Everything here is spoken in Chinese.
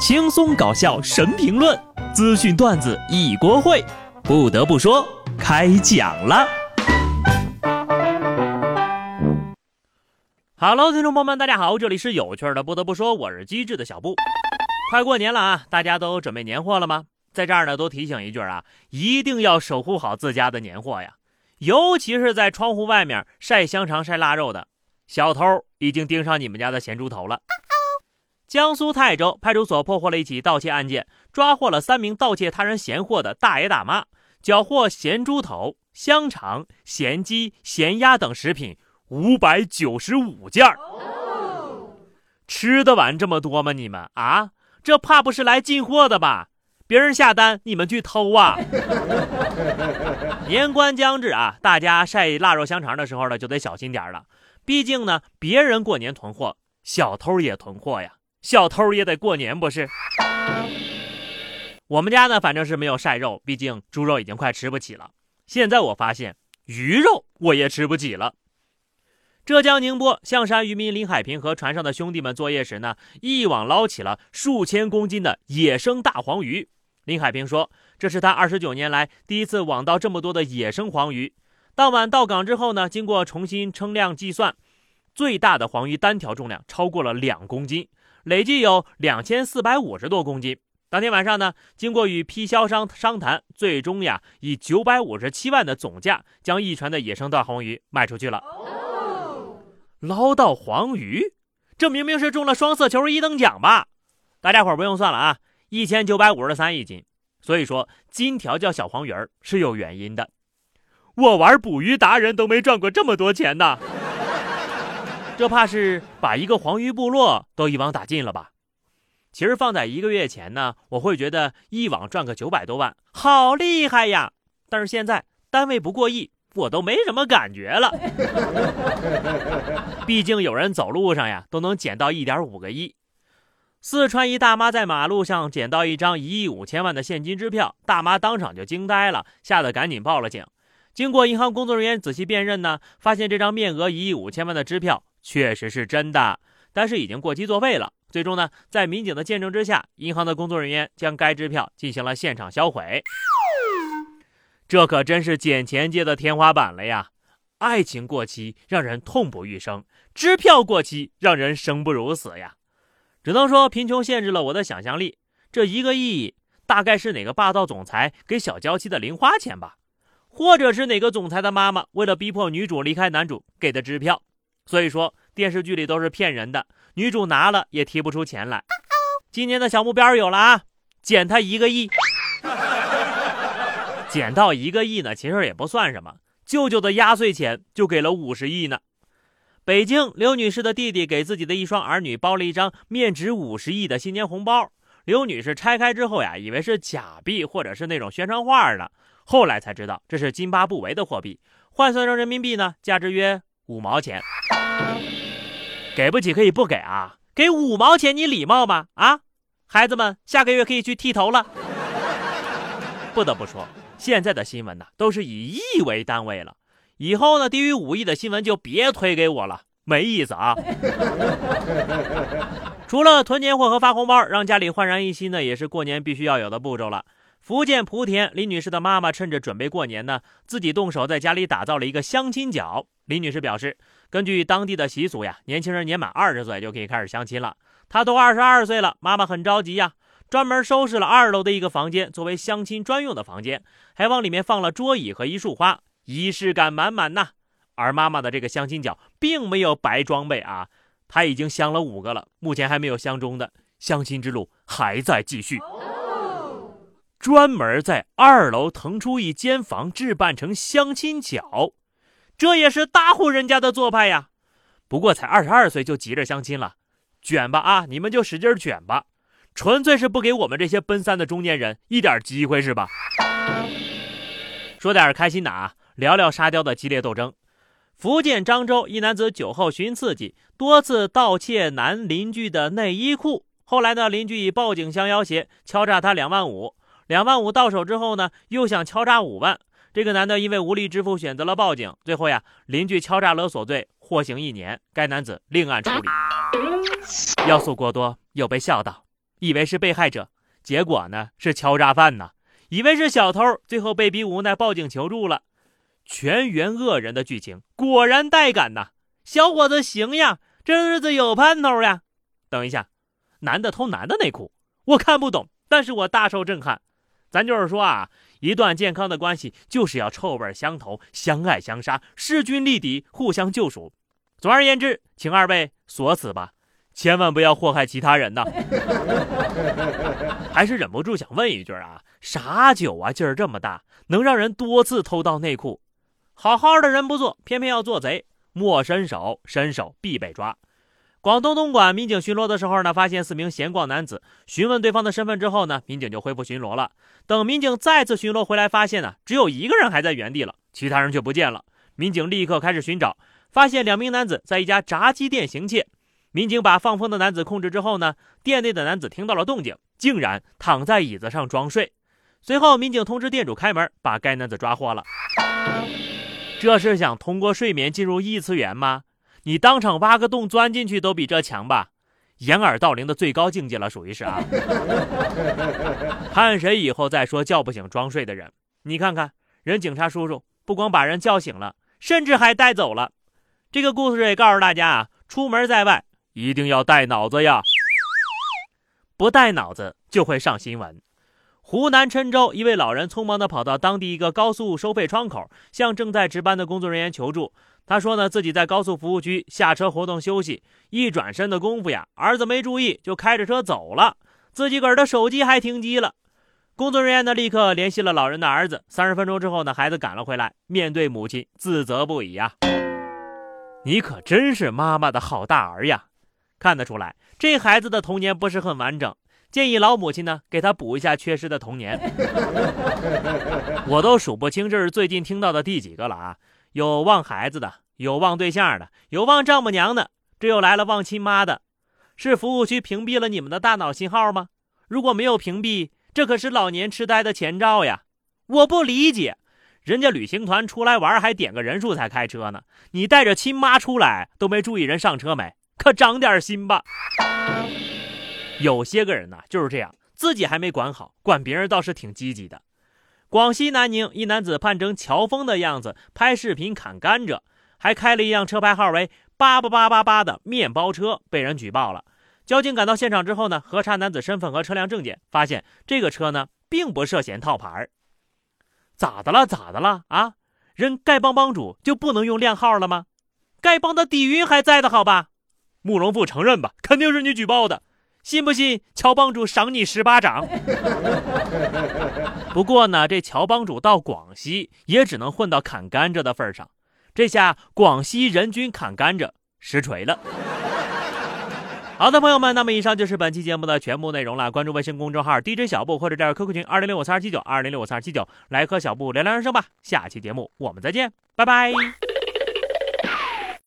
轻松搞笑神评论，资讯段子一锅烩。不得不说，开讲了。Hello，听众朋友们，大家好，这里是有趣的。不得不说，我是机智的小布。快过年了啊，大家都准备年货了吗？在这儿呢，都提醒一句啊，一定要守护好自家的年货呀，尤其是在窗户外面晒香肠、晒腊肉的小偷，已经盯上你们家的咸猪头了。江苏泰州派出所破获了一起盗窃案件，抓获了三名盗窃他人闲货的大爷大妈，缴获咸猪头、香肠、咸鸡、咸鸭等食品五百九十五件儿。吃得完这么多吗？你们啊，这怕不是来进货的吧？别人下单，你们去偷啊！年关将至啊，大家晒腊肉香肠的时候呢，就得小心点了。毕竟呢，别人过年囤货，小偷也囤货呀。小偷也得过年不是？我们家呢，反正是没有晒肉，毕竟猪肉已经快吃不起了。现在我发现鱼肉我也吃不起了。浙江宁波象山渔民林海平和船上的兄弟们作业时呢，一网捞起了数千公斤的野生大黄鱼。林海平说：“这是他二十九年来第一次网到这么多的野生黄鱼。”当晚到港之后呢，经过重新称量计算，最大的黄鱼单条重量超过了两公斤。累计有两千四百五十多公斤。当天晚上呢，经过与批销商商谈，最终呀以九百五十七万的总价将一船的野生大黄鱼卖出去了。捞到黄鱼，这明明是中了双色球一等奖吧？大家伙不用算了啊，一千九百五十三一斤。所以说金条叫小黄鱼儿是有原因的。我玩捕鱼达人都没赚过这么多钱呢。这怕是把一个黄鱼部落都一网打尽了吧？其实放在一个月前呢，我会觉得一网赚个九百多万，好厉害呀！但是现在单位不过亿，我都没什么感觉了。毕竟有人走路上呀都能捡到一点五个亿。四川一大妈在马路上捡到一张一亿五千万的现金支票，大妈当场就惊呆了，吓得赶紧报了警。经过银行工作人员仔细辨认呢，发现这张面额一亿五千万的支票。确实是真的，但是已经过期作废了。最终呢，在民警的见证之下，银行的工作人员将该支票进行了现场销毁。这可真是捡钱界的天花板了呀！爱情过期让人痛不欲生，支票过期让人生不如死呀！只能说贫穷限制了我的想象力。这一个亿大概是哪个霸道总裁给小娇妻的零花钱吧，或者是哪个总裁的妈妈为了逼迫女主离开男主给的支票。所以说电视剧里都是骗人的，女主拿了也提不出钱来。今年的小目标有了啊，减他一个亿。减到一个亿呢，其实也不算什么。舅舅的压岁钱就给了五十亿呢。北京刘女士的弟弟给自己的一双儿女包了一张面值五十亿的新年红包，刘女士拆开之后呀，以为是假币或者是那种宣传画呢，后来才知道这是津巴布韦的货币，换算成人民币呢，价值约五毛钱。给不起可以不给啊，给五毛钱你礼貌吗？啊，孩子们下个月可以去剃头了。不得不说，现在的新闻呢都是以亿为单位了，以后呢低于五亿的新闻就别推给我了，没意思啊。除了囤年货和发红包，让家里焕然一新呢，也是过年必须要有的步骤了。福建莆田李女士的妈妈趁着准备过年呢，自己动手在家里打造了一个相亲角。李女士表示，根据当地的习俗呀，年轻人年满二十岁就可以开始相亲了。她都二十二岁了，妈妈很着急呀，专门收拾了二楼的一个房间作为相亲专用的房间，还往里面放了桌椅和一束花，仪式感满满呐。而妈妈的这个相亲角并没有白装备啊，她已经相了五个了，目前还没有相中的，相亲之路还在继续。专门在二楼腾出一间房置办成相亲角，这也是大户人家的做派呀。不过才二十二岁就急着相亲了，卷吧啊！你们就使劲卷吧，纯粹是不给我们这些奔三的中年人一点机会是吧？说点开心的啊，聊聊沙雕的激烈斗争。福建漳州一男子酒后寻刺激，多次盗窃男邻居的内衣裤，后来呢，邻居以报警相要挟，敲诈他两万五。两万五到手之后呢，又想敲诈五万。这个男的因为无力支付，选择了报警。最后呀，邻居敲诈勒索罪获刑一年，该男子另案处理。要素过多，又被笑到，以为是被害者，结果呢是敲诈犯呐；以为是小偷，最后被逼无奈报警求助了。全员恶人的剧情果然带感呐！小伙子行呀，这日子有盼头呀！等一下，男的偷男的内裤，我看不懂，但是我大受震撼。咱就是说啊，一段健康的关系就是要臭味相投、相爱相杀、势均力敌、互相救赎。总而言之，请二位锁死吧，千万不要祸害其他人呐！还是忍不住想问一句啊，啥酒啊劲儿这么大，能让人多次偷盗内裤？好好的人不做，偏偏要做贼，莫伸手，伸手必被抓。广东东莞民警巡逻的时候呢，发现四名闲逛男子，询问对方的身份之后呢，民警就恢复巡逻了。等民警再次巡逻回来，发现呢，只有一个人还在原地了，其他人却不见了。民警立刻开始寻找，发现两名男子在一家炸鸡店行窃。民警把放风的男子控制之后呢，店内的男子听到了动静，竟然躺在椅子上装睡。随后，民警通知店主开门，把该男子抓获了。这是想通过睡眠进入异次元吗？你当场挖个洞钻进去都比这强吧？掩耳盗铃的最高境界了，属于是啊。看谁以后再说叫不醒装睡的人？你看看人警察叔叔，不光把人叫醒了，甚至还带走了。这个故事也告诉大家啊，出门在外一定要带脑子呀，不带脑子就会上新闻。湖南郴州一位老人匆忙地跑到当地一个高速收费窗口，向正在值班的工作人员求助。他说呢，自己在高速服务区下车活动休息，一转身的功夫呀，儿子没注意就开着车走了，自己个儿的手机还停机了。工作人员呢，立刻联系了老人的儿子。三十分钟之后呢，孩子赶了回来，面对母亲自责不已呀：“你可真是妈妈的好大儿呀！看得出来，这孩子的童年不是很完整。”建议老母亲呢，给他补一下缺失的童年。我都数不清这是最近听到的第几个了啊！有忘孩子的，有忘对象的，有忘丈母娘的，这又来了忘亲妈的。是服务区屏蔽了你们的大脑信号吗？如果没有屏蔽，这可是老年痴呆的前兆呀！我不理解，人家旅行团出来玩还点个人数才开车呢，你带着亲妈出来都没注意人上车没？可长点心吧！有些个人呢就是这样，自己还没管好，管别人倒是挺积极的。广西南宁一男子扮成乔峰的样子拍视频砍甘蔗，还开了一辆车牌号为八八八八八的面包车，被人举报了。交警赶到现场之后呢，核查男子身份和车辆证件，发现这个车呢并不涉嫌套牌。咋的了？咋的了？啊，人丐帮帮主就不能用靓号了吗？丐帮的底蕴还在的好吧？慕容复承认吧，肯定是你举报的。信不信乔帮主赏你十巴掌？不过呢，这乔帮主到广西也只能混到砍甘蔗的份上，这下广西人均砍甘蔗实锤了。好的，朋友们，那么以上就是本期节目的全部内容了。关注微信公众号 DJ 小布或者加入 QQ 群二零六五三二七九二零六五三二七九，来和小布聊聊人生吧。下期节目我们再见，拜拜。